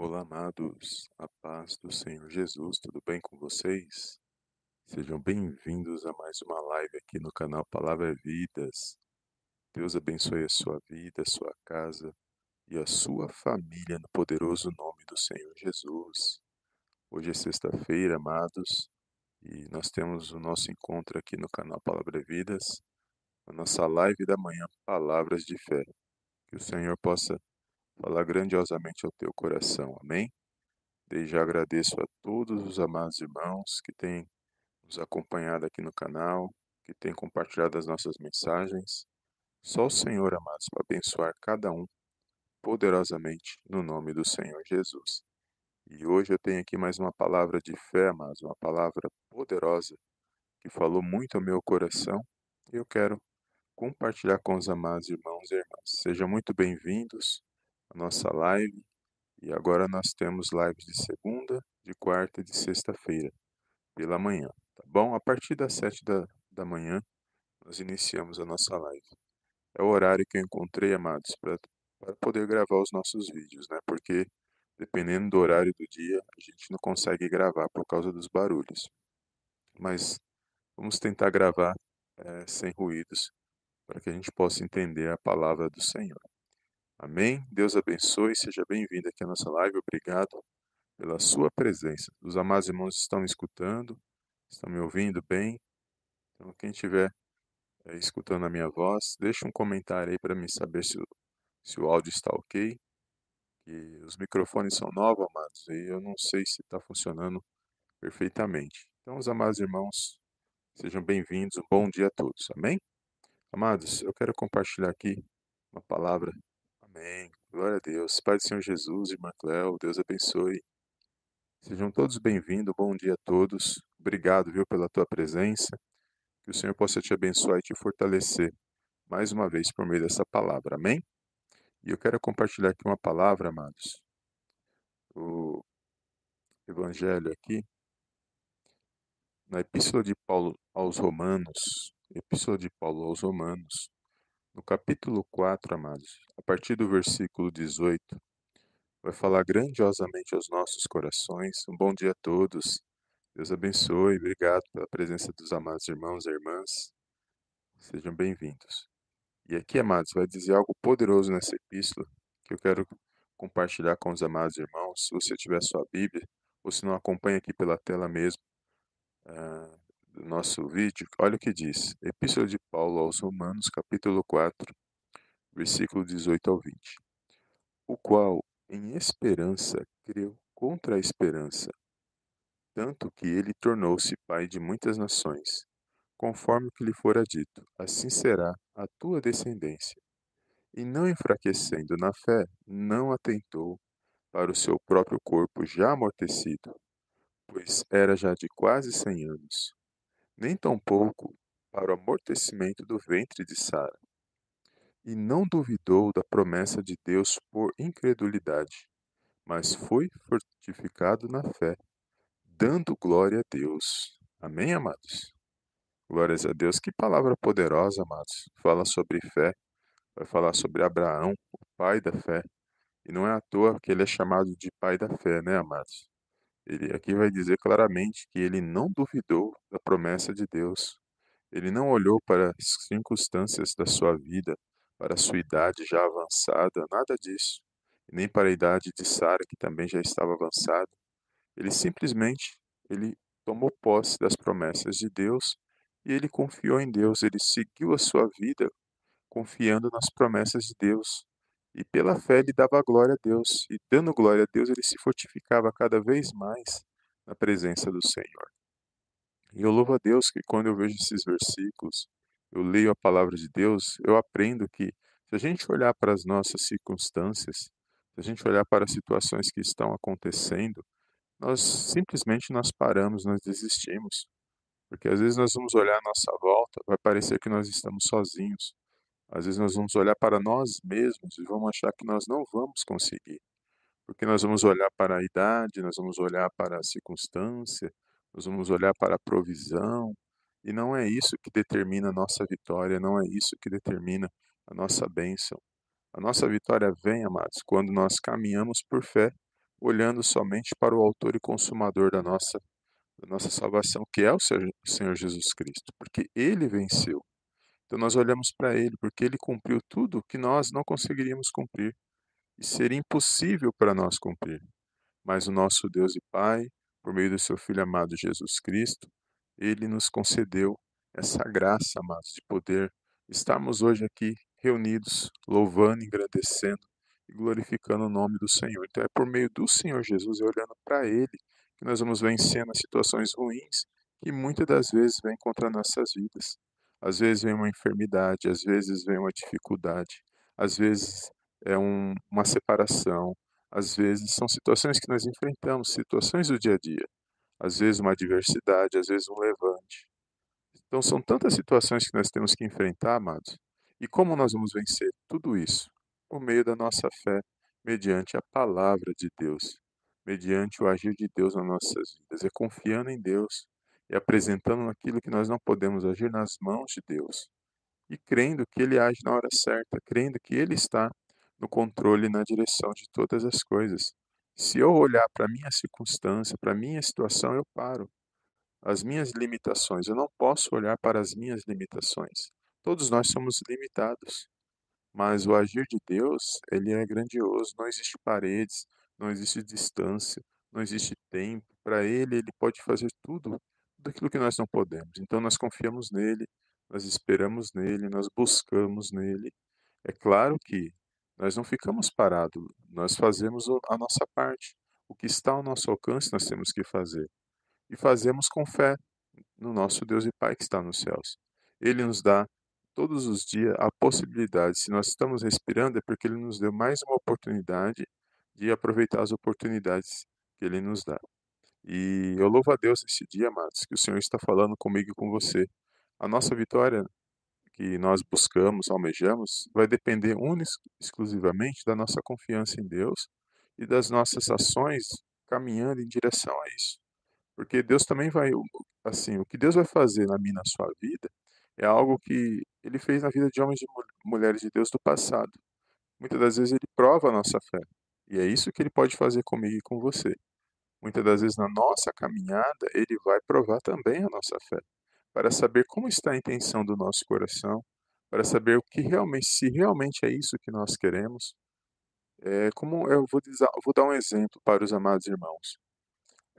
Olá, amados, a paz do Senhor Jesus, tudo bem com vocês? Sejam bem-vindos a mais uma live aqui no canal Palavra Vidas. Deus abençoe a sua vida, a sua casa e a sua família no poderoso nome do Senhor Jesus. Hoje é sexta-feira, amados, e nós temos o nosso encontro aqui no canal Palavra Vidas, a nossa live da manhã, Palavras de Fé. Que o Senhor possa falar grandiosamente ao teu coração. Amém? Desde já agradeço a todos os amados irmãos que têm nos acompanhado aqui no canal, que têm compartilhado as nossas mensagens. Só o Senhor, amados, para abençoar cada um poderosamente no nome do Senhor Jesus. E hoje eu tenho aqui mais uma palavra de fé, amados, uma palavra poderosa que falou muito ao meu coração e eu quero compartilhar com os amados irmãos e irmãs. Sejam muito bem-vindos a nossa live. E agora nós temos lives de segunda, de quarta e de sexta-feira, pela manhã, tá bom? A partir das sete da, da manhã, nós iniciamos a nossa live. É o horário que eu encontrei, amados, para poder gravar os nossos vídeos, né? Porque dependendo do horário do dia, a gente não consegue gravar por causa dos barulhos. Mas vamos tentar gravar é, sem ruídos, para que a gente possa entender a palavra do Senhor. Amém? Deus abençoe, seja bem-vindo aqui à nossa live. Obrigado pela sua presença. Os amados irmãos estão me escutando, estão me ouvindo bem. Então, quem estiver é, escutando a minha voz, deixe um comentário aí para me saber se, se o áudio está ok. Que os microfones são novos, amados, e eu não sei se está funcionando perfeitamente. Então, os amados irmãos, sejam bem-vindos. Um bom dia a todos. Amém? Amados, eu quero compartilhar aqui uma palavra Amém. Glória a Deus. Pai do Senhor Jesus, irmã Cléo, Deus abençoe. Sejam todos bem-vindos. Bom dia a todos. Obrigado, viu, pela tua presença. Que o Senhor possa te abençoar e te fortalecer mais uma vez por meio dessa palavra. Amém? E eu quero compartilhar aqui uma palavra, amados. O evangelho aqui na Epístola de Paulo aos Romanos, Epístola de Paulo aos Romanos, no capítulo 4, amados, a partir do versículo 18, vai falar grandiosamente aos nossos corações. Um bom dia a todos. Deus abençoe. Obrigado pela presença dos amados irmãos e irmãs. Sejam bem-vindos. E aqui, amados, vai dizer algo poderoso nessa epístola que eu quero compartilhar com os amados irmãos. Se você tiver sua Bíblia, ou se não acompanha aqui pela tela mesmo, uh, do nosso vídeo, olha o que diz. Epístola de Paulo aos Romanos, capítulo 4, versículo 18 ao 20. O qual, em esperança, creu contra a esperança, tanto que ele tornou-se pai de muitas nações, conforme que lhe fora dito, assim será a tua descendência. E não enfraquecendo na fé, não atentou para o seu próprio corpo já amortecido, pois era já de quase cem anos, nem tampouco para o amortecimento do ventre de Sara. E não duvidou da promessa de Deus por incredulidade, mas foi fortificado na fé, dando glória a Deus. Amém, amados? Glórias a Deus. Que palavra poderosa, amados. Fala sobre fé, vai falar sobre Abraão, o pai da fé. E não é à toa que ele é chamado de pai da fé, né, amados? Ele aqui vai dizer claramente que ele não duvidou da promessa de Deus. Ele não olhou para as circunstâncias da sua vida, para a sua idade já avançada, nada disso. Nem para a idade de Sara, que também já estava avançada. Ele simplesmente ele tomou posse das promessas de Deus e ele confiou em Deus, ele seguiu a sua vida confiando nas promessas de Deus. E pela fé ele dava glória a Deus, e dando glória a Deus, ele se fortificava cada vez mais na presença do Senhor. E eu louvo a Deus que quando eu vejo esses versículos, eu leio a palavra de Deus, eu aprendo que se a gente olhar para as nossas circunstâncias, se a gente olhar para as situações que estão acontecendo, nós simplesmente nós paramos, nós desistimos. Porque às vezes nós vamos olhar a nossa volta, vai parecer que nós estamos sozinhos. Às vezes nós vamos olhar para nós mesmos e vamos achar que nós não vamos conseguir. Porque nós vamos olhar para a idade, nós vamos olhar para a circunstância, nós vamos olhar para a provisão, e não é isso que determina a nossa vitória, não é isso que determina a nossa bênção. A nossa vitória vem, amados, quando nós caminhamos por fé, olhando somente para o autor e consumador da nossa, da nossa salvação, que é o Senhor Jesus Cristo, porque ele venceu. Então nós olhamos para ele, porque ele cumpriu tudo que nós não conseguiríamos cumprir e seria impossível para nós cumprir. Mas o nosso Deus e Pai, por meio do seu Filho amado Jesus Cristo, ele nos concedeu essa graça, amados, de poder estarmos hoje aqui reunidos, louvando, engrandecendo e glorificando o nome do Senhor. Então é por meio do Senhor Jesus e olhando para Ele que nós vamos vencendo as situações ruins que muitas das vezes vêm contra nossas vidas. Às vezes vem uma enfermidade, às vezes vem uma dificuldade, às vezes é um, uma separação, às vezes são situações que nós enfrentamos, situações do dia a dia, às vezes uma adversidade, às vezes um levante. Então são tantas situações que nós temos que enfrentar, amados. E como nós vamos vencer tudo isso? Por meio da nossa fé, mediante a palavra de Deus, mediante o agir de Deus nas nossas vidas, é confiando em Deus e apresentando aquilo que nós não podemos agir nas mãos de Deus. E crendo que Ele age na hora certa, crendo que Ele está no controle e na direção de todas as coisas. Se eu olhar para a minha circunstância, para a minha situação, eu paro. As minhas limitações, eu não posso olhar para as minhas limitações. Todos nós somos limitados. Mas o agir de Deus, ele é grandioso, não existe paredes, não existe distância, não existe tempo. Para ele, ele pode fazer tudo, tudo aquilo que nós não podemos. Então nós confiamos nele, nós esperamos nele, nós buscamos nele. É claro que nós não ficamos parados, nós fazemos a nossa parte. O que está ao nosso alcance nós temos que fazer. E fazemos com fé no nosso Deus e Pai que está nos céus. Ele nos dá todos os dias a possibilidade, se nós estamos respirando, é porque Ele nos deu mais uma oportunidade de aproveitar as oportunidades que Ele nos dá. E eu louvo a Deus nesse dia, amados, que o Senhor está falando comigo e com você. A nossa vitória que nós buscamos, almejamos, vai depender exclusivamente da nossa confiança em Deus e das nossas ações caminhando em direção a isso. Porque Deus também vai, assim, o que Deus vai fazer na minha na sua vida é algo que ele fez na vida de homens e mulheres de Deus do passado. Muitas das vezes ele prova a nossa fé. E é isso que ele pode fazer comigo e com você. Muitas das vezes na nossa caminhada, ele vai provar também a nossa fé, para saber como está a intenção do nosso coração, para saber o que realmente, se realmente é isso que nós queremos. É, como eu vou, dizer, vou dar um exemplo para os amados irmãos.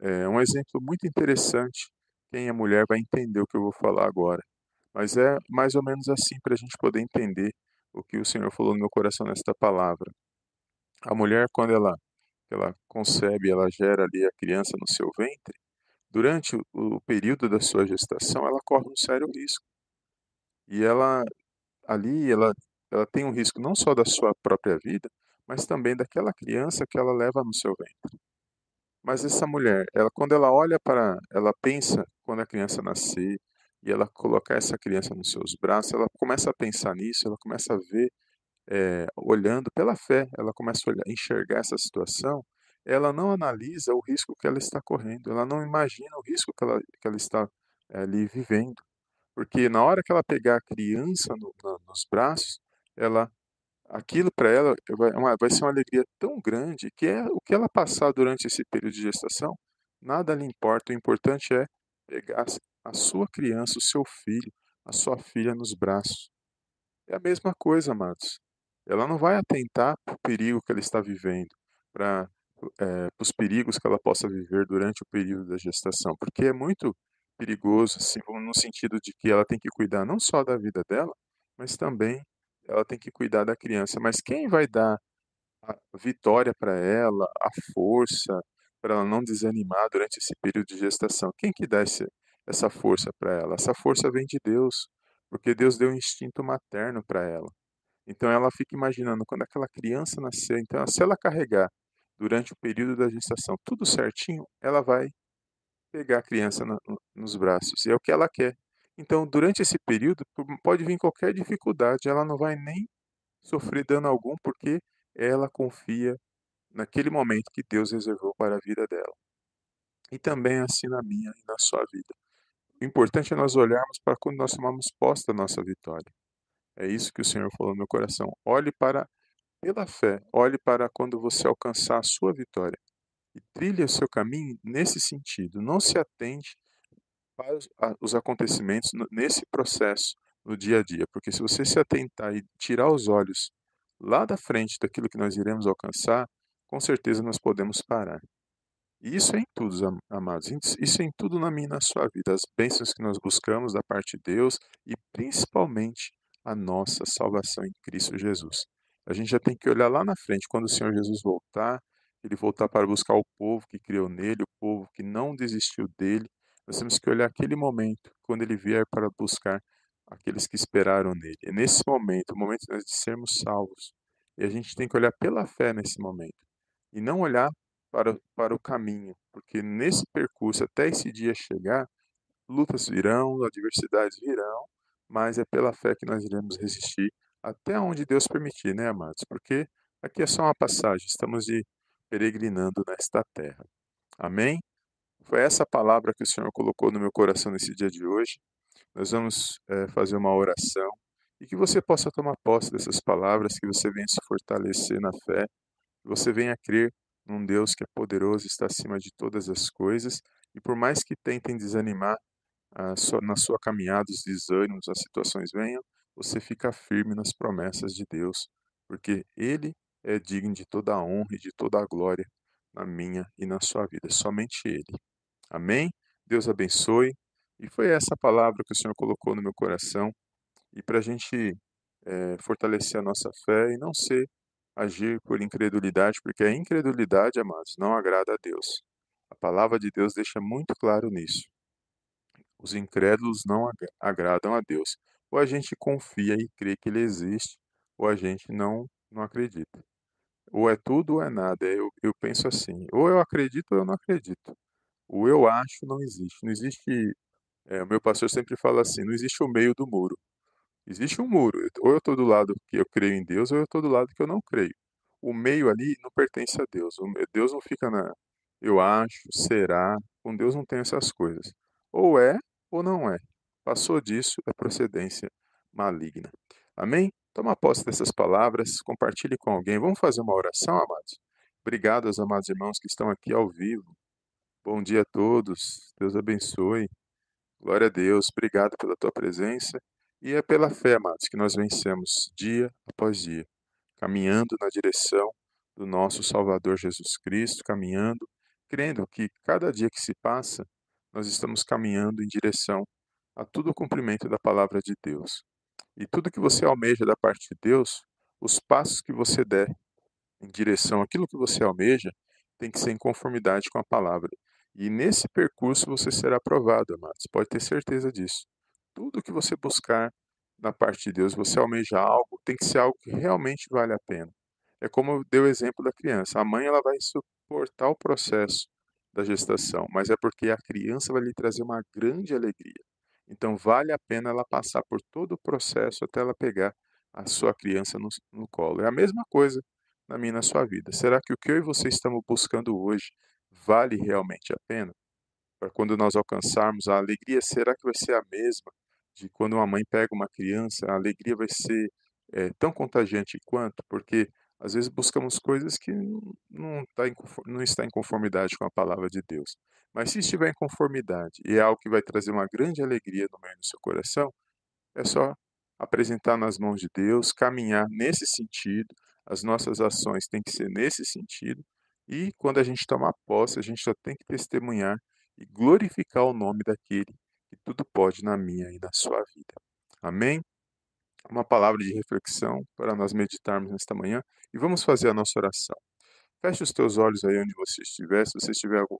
É um exemplo muito interessante. Quem é mulher vai entender o que eu vou falar agora. Mas é mais ou menos assim para a gente poder entender o que o Senhor falou no meu coração nesta palavra. A mulher, quando ela, ela concebe, ela gera ali a criança no seu ventre, durante o período da sua gestação, ela corre um sério risco. E ela, ali, ela, ela tem um risco não só da sua própria vida, mas também daquela criança que ela leva no seu ventre. Mas essa mulher, ela quando ela olha para, ela pensa quando a criança nascer, e ela colocar essa criança nos seus braços, ela começa a pensar nisso, ela começa a ver, é, olhando pela fé, ela começa a olhar, enxergar essa situação, ela não analisa o risco que ela está correndo, ela não imagina o risco que ela, que ela está é, ali vivendo. Porque na hora que ela pegar a criança no, na, nos braços, ela aquilo para ela vai, uma, vai ser uma alegria tão grande que é o que ela passar durante esse período de gestação, nada lhe importa. O importante é pegar a sua criança, o seu filho, a sua filha nos braços. É a mesma coisa, amados. Ela não vai atentar para o perigo que ela está vivendo, para é, os perigos que ela possa viver durante o período da gestação, porque é muito perigoso, assim, no sentido de que ela tem que cuidar não só da vida dela, mas também ela tem que cuidar da criança. Mas quem vai dar a vitória para ela, a força, para ela não desanimar durante esse período de gestação? Quem que dá esse, essa força para ela. Essa força vem de Deus, porque Deus deu um instinto materno para ela. Então ela fica imaginando quando aquela criança nascer, então se ela carregar durante o período da gestação tudo certinho, ela vai pegar a criança no, nos braços, e é o que ela quer. Então, durante esse período, pode vir qualquer dificuldade, ela não vai nem sofrer dano algum, porque ela confia naquele momento que Deus reservou para a vida dela. E também assim na minha e na sua vida. O importante é nós olharmos para quando nós tomamos posse da nossa vitória. É isso que o Senhor falou no meu coração. Olhe para, pela fé, olhe para quando você alcançar a sua vitória. e trilhe o seu caminho nesse sentido. Não se atente para os acontecimentos nesse processo no dia a dia, porque se você se atentar e tirar os olhos lá da frente daquilo que nós iremos alcançar, com certeza nós podemos parar. E isso é em tudo, amados. Isso é em tudo na minha e na sua vida. As bênçãos que nós buscamos da parte de Deus e principalmente a nossa salvação em Cristo Jesus. A gente já tem que olhar lá na frente, quando o Senhor Jesus voltar, ele voltar para buscar o povo que criou nele, o povo que não desistiu dele. Nós temos que olhar aquele momento, quando ele vier para buscar aqueles que esperaram nele. É nesse momento, o momento de sermos salvos. E a gente tem que olhar pela fé nesse momento. E não olhar para, para o caminho, porque nesse percurso, até esse dia chegar, lutas virão, adversidades virão, mas é pela fé que nós iremos resistir até onde Deus permitir, né, amados? Porque aqui é só uma passagem, estamos de peregrinando nesta terra. Amém? Foi essa palavra que o Senhor colocou no meu coração nesse dia de hoje. Nós vamos é, fazer uma oração e que você possa tomar posse dessas palavras, que você venha se fortalecer na fé, que você venha crer num Deus que é poderoso, está acima de todas as coisas, e por mais que tentem desanimar sua, na sua caminhada, os desânimos, as situações venham, você fica firme nas promessas de Deus, porque Ele é digno de toda a honra e de toda a glória na minha e na sua vida, somente Ele. Amém? Deus abençoe. E foi essa palavra que o Senhor colocou no meu coração, e para a gente é, fortalecer a nossa fé e não ser agir por incredulidade, porque a incredulidade, amados, não agrada a Deus. A palavra de Deus deixa muito claro nisso. Os incrédulos não agradam a Deus. Ou a gente confia e crê que ele existe, ou a gente não, não acredita. Ou é tudo ou é nada. Eu, eu penso assim: ou eu acredito ou eu não acredito. O eu acho não existe. Não existe. É, o meu pastor sempre fala assim: não existe o meio do muro. Existe um muro. Ou eu estou do lado que eu creio em Deus, ou eu estou do lado que eu não creio. O meio ali não pertence a Deus. Deus não fica na eu acho, será. Com Deus não tem essas coisas. Ou é ou não é. Passou disso, é procedência maligna. Amém? Toma posse dessas palavras, compartilhe com alguém. Vamos fazer uma oração, amados? Obrigado aos amados irmãos que estão aqui ao vivo. Bom dia a todos. Deus abençoe. Glória a Deus. Obrigado pela tua presença. E é pela fé, amados, que nós vencemos dia após dia, caminhando na direção do nosso Salvador Jesus Cristo, caminhando, crendo que cada dia que se passa, nós estamos caminhando em direção a todo o cumprimento da palavra de Deus. E tudo que você almeja da parte de Deus, os passos que você der em direção àquilo que você almeja, tem que ser em conformidade com a palavra. E nesse percurso você será aprovado, amados. Pode ter certeza disso tudo que você buscar na parte de Deus, você almeja algo, tem que ser algo que realmente vale a pena. É como eu dei o exemplo da criança. A mãe ela vai suportar o processo da gestação, mas é porque a criança vai lhe trazer uma grande alegria. Então vale a pena ela passar por todo o processo até ela pegar a sua criança no, no colo. É a mesma coisa na minha e na sua vida. Será que o que eu e você estamos buscando hoje vale realmente a pena? Para quando nós alcançarmos a alegria, será que vai ser a mesma de quando uma mãe pega uma criança, a alegria vai ser é, tão contagiante quanto, porque às vezes buscamos coisas que não, tá em, não está em conformidade com a palavra de Deus. Mas se estiver em conformidade e é algo que vai trazer uma grande alegria no meio do seu coração, é só apresentar nas mãos de Deus, caminhar nesse sentido, as nossas ações têm que ser nesse sentido, e quando a gente tomar posse, a gente só tem que testemunhar e glorificar o nome daquele que tudo pode na minha e na sua vida. Amém? Uma palavra de reflexão para nós meditarmos nesta manhã e vamos fazer a nossa oração. Feche os teus olhos aí onde você estiver. Se você tiver algum,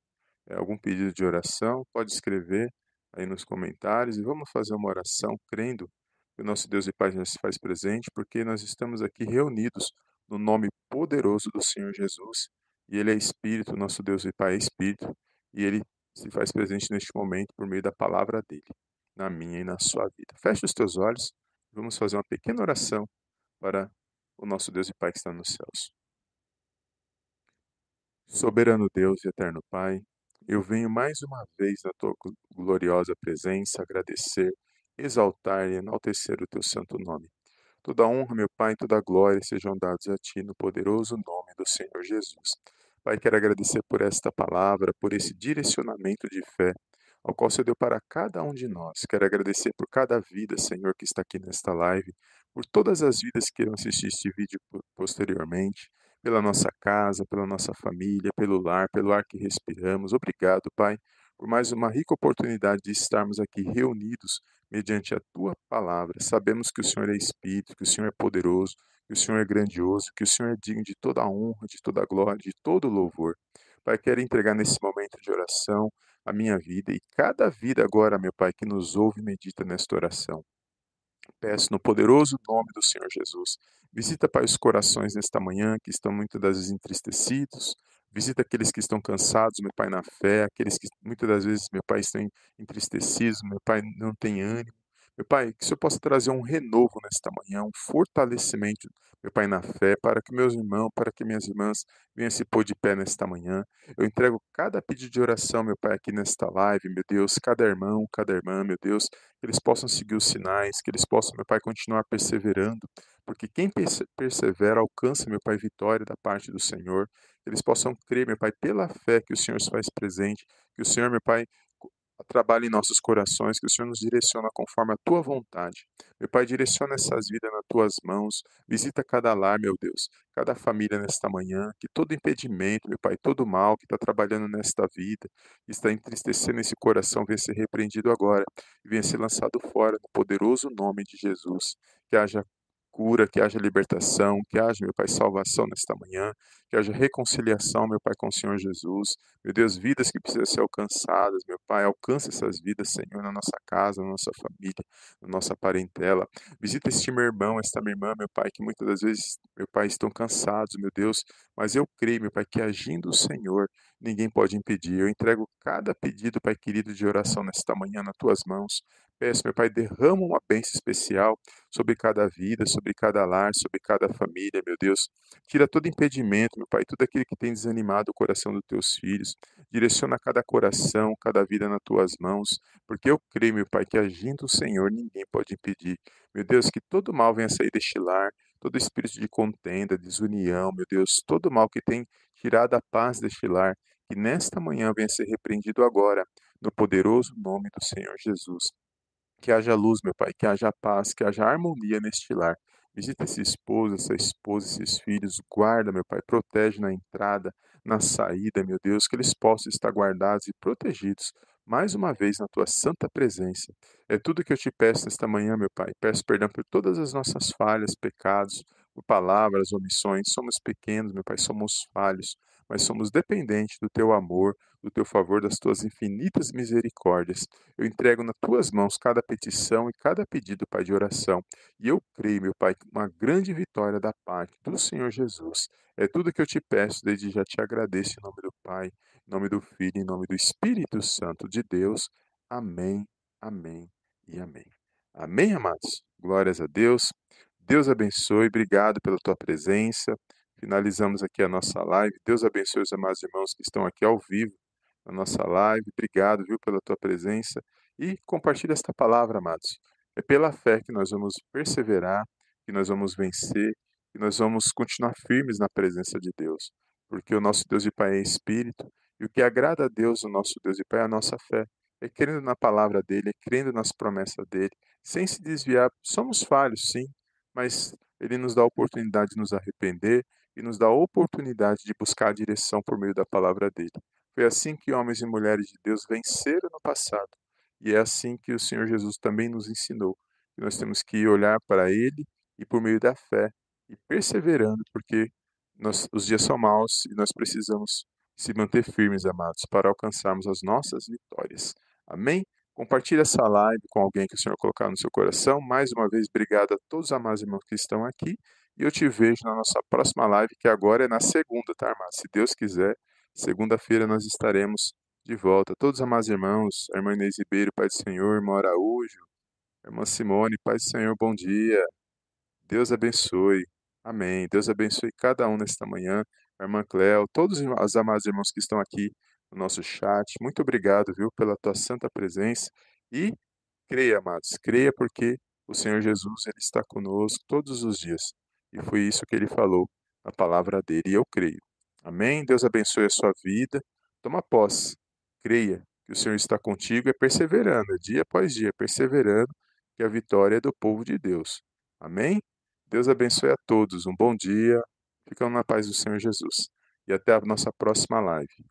é, algum pedido de oração, pode escrever aí nos comentários e vamos fazer uma oração crendo que o nosso Deus e Pai já se faz presente, porque nós estamos aqui reunidos no nome poderoso do Senhor Jesus. E Ele é Espírito, nosso Deus e Pai é Espírito, e Ele se faz presente neste momento por meio da palavra dele, na minha e na sua vida. Feche os teus olhos, vamos fazer uma pequena oração para o nosso Deus e Pai que está nos céus. Soberano Deus e eterno Pai, eu venho mais uma vez na tua gloriosa presença agradecer, exaltar e enaltecer o teu santo nome. Toda honra, meu Pai, toda glória sejam dados a ti no poderoso nome do Senhor Jesus. Pai, quero agradecer por esta palavra, por esse direcionamento de fé, ao qual você deu para cada um de nós. Quero agradecer por cada vida, Senhor, que está aqui nesta live, por todas as vidas que irão assistir este vídeo posteriormente, pela nossa casa, pela nossa família, pelo lar, pelo ar que respiramos. Obrigado, Pai, por mais uma rica oportunidade de estarmos aqui reunidos mediante a tua palavra. Sabemos que o Senhor é Espírito, que o Senhor é poderoso, que o Senhor é grandioso, que o Senhor é digno de toda a honra, de toda a glória, de todo o louvor. Pai, quero entregar nesse momento de oração a minha vida e cada vida agora, meu Pai, que nos ouve e medita nesta oração. Peço no poderoso nome do Senhor Jesus. Visita, Pai, os corações nesta manhã que estão muitas das vezes entristecidos. Visita aqueles que estão cansados, meu Pai, na fé. Aqueles que muitas das vezes, meu Pai, estão entristecidos, meu Pai, não tem ânimo. Meu Pai, que o Senhor possa trazer um renovo nesta manhã, um fortalecimento, meu Pai, na fé, para que meus irmãos, para que minhas irmãs venham se pôr de pé nesta manhã. Eu entrego cada pedido de oração, meu Pai, aqui nesta live, meu Deus, cada irmão, cada irmã, meu Deus, que eles possam seguir os sinais, que eles possam, meu Pai, continuar perseverando, porque quem persevera alcança, meu Pai, vitória da parte do Senhor. Que eles possam crer, meu Pai, pela fé que o Senhor se faz presente, que o Senhor, meu Pai, trabalhe em nossos corações, que o Senhor nos direciona conforme a tua vontade. Meu Pai, direciona essas vidas nas tuas mãos, visita cada lar, meu Deus, cada família nesta manhã, que todo impedimento, meu Pai, todo mal que está trabalhando nesta vida, que está entristecendo esse coração, venha ser repreendido agora e venha ser lançado fora no poderoso nome de Jesus. Que haja cura, que haja libertação, que haja, meu Pai, salvação nesta manhã, que haja reconciliação, meu Pai, com o Senhor Jesus. Meu Deus, vidas que precisam ser alcançadas, meu Pai, alcance essas vidas, Senhor, na nossa casa, na nossa família, na nossa parentela. Visita este meu irmão, esta minha irmã, meu Pai, que muitas das vezes, meu Pai, estão cansados, meu Deus, mas eu creio, meu Pai, que agindo o Senhor, ninguém pode impedir. Eu entrego cada pedido, Pai querido, de oração nesta manhã nas tuas mãos. Peço, meu Pai, derrama uma bênção especial sobre cada vida, sobre cada lar, sobre cada família, meu Deus. Tira todo impedimento, meu Pai, tudo aquilo que tem desanimado o coração dos teus filhos. Direciona cada coração, cada vida nas tuas mãos, porque eu creio, meu Pai, que agindo o Senhor, ninguém pode impedir. Meu Deus, que todo mal venha sair deste lar, todo espírito de contenda, desunião, meu Deus, todo mal que tem tirado a paz deste lar, que nesta manhã venha ser repreendido agora, no poderoso nome do Senhor Jesus. Que haja luz, meu Pai, que haja paz, que haja harmonia neste lar. Visita esse esposo, essa esposa, esses filhos, guarda, meu Pai, protege na entrada, na saída, meu Deus, que eles possam estar guardados e protegidos mais uma vez na tua santa presença. É tudo que eu te peço esta manhã, meu Pai. Peço perdão por todas as nossas falhas, pecados, palavras, omissões. Somos pequenos, meu Pai, somos falhos, mas somos dependentes do teu amor, do teu favor, das tuas infinitas misericórdias. Eu entrego nas tuas mãos cada petição e cada pedido, Pai, de oração. E eu creio, meu Pai, uma grande vitória da parte do Senhor Jesus. É tudo que eu te peço, desde já te agradeço em nome do Pai, em nome do Filho, em nome do Espírito Santo de Deus. Amém, amém e amém. Amém, amados? Glórias a Deus. Deus abençoe, obrigado pela tua presença. Finalizamos aqui a nossa live. Deus abençoe os amados irmãos que estão aqui ao vivo na nossa live. Obrigado, viu, pela tua presença. E compartilhe esta palavra, amados. É pela fé que nós vamos perseverar, que nós vamos vencer, que nós vamos continuar firmes na presença de Deus. Porque o nosso Deus e Pai é Espírito, e o que agrada a Deus, o nosso Deus e Pai, é a nossa fé. É crendo na palavra dele, é crendo nas promessas dele, sem se desviar. Somos falhos, sim, mas ele nos dá a oportunidade de nos arrepender e nos dá a oportunidade de buscar a direção por meio da palavra dele. Foi assim que homens e mulheres de Deus venceram no passado. E é assim que o Senhor Jesus também nos ensinou. Que nós temos que olhar para Ele e por meio da fé e perseverando, porque nós, os dias são maus e nós precisamos se manter firmes, amados, para alcançarmos as nossas vitórias. Amém? Compartilhe essa live com alguém que o Senhor colocar no seu coração. Mais uma vez, obrigado a todos os amados irmãos que estão aqui. E eu te vejo na nossa próxima live, que agora é na segunda, tá, irmão? Se Deus quiser, Segunda-feira nós estaremos de volta. Todos os amados irmãos, a irmã Inês Ribeiro, Pai do Senhor, irmã Araújo, irmã Simone, Pai do Senhor, bom dia. Deus abençoe. Amém. Deus abençoe cada um nesta manhã. A irmã Cléo, todos os amados irmãos que estão aqui no nosso chat. Muito obrigado, viu, pela tua santa presença. E creia, amados, creia porque o Senhor Jesus ele está conosco todos os dias. E foi isso que ele falou na palavra dele, e eu creio. Amém? Deus abençoe a sua vida. Toma posse. Creia que o Senhor está contigo e perseverando, dia após dia, perseverando, que a vitória é do povo de Deus. Amém? Deus abençoe a todos. Um bom dia. Ficam na paz do Senhor Jesus. E até a nossa próxima live.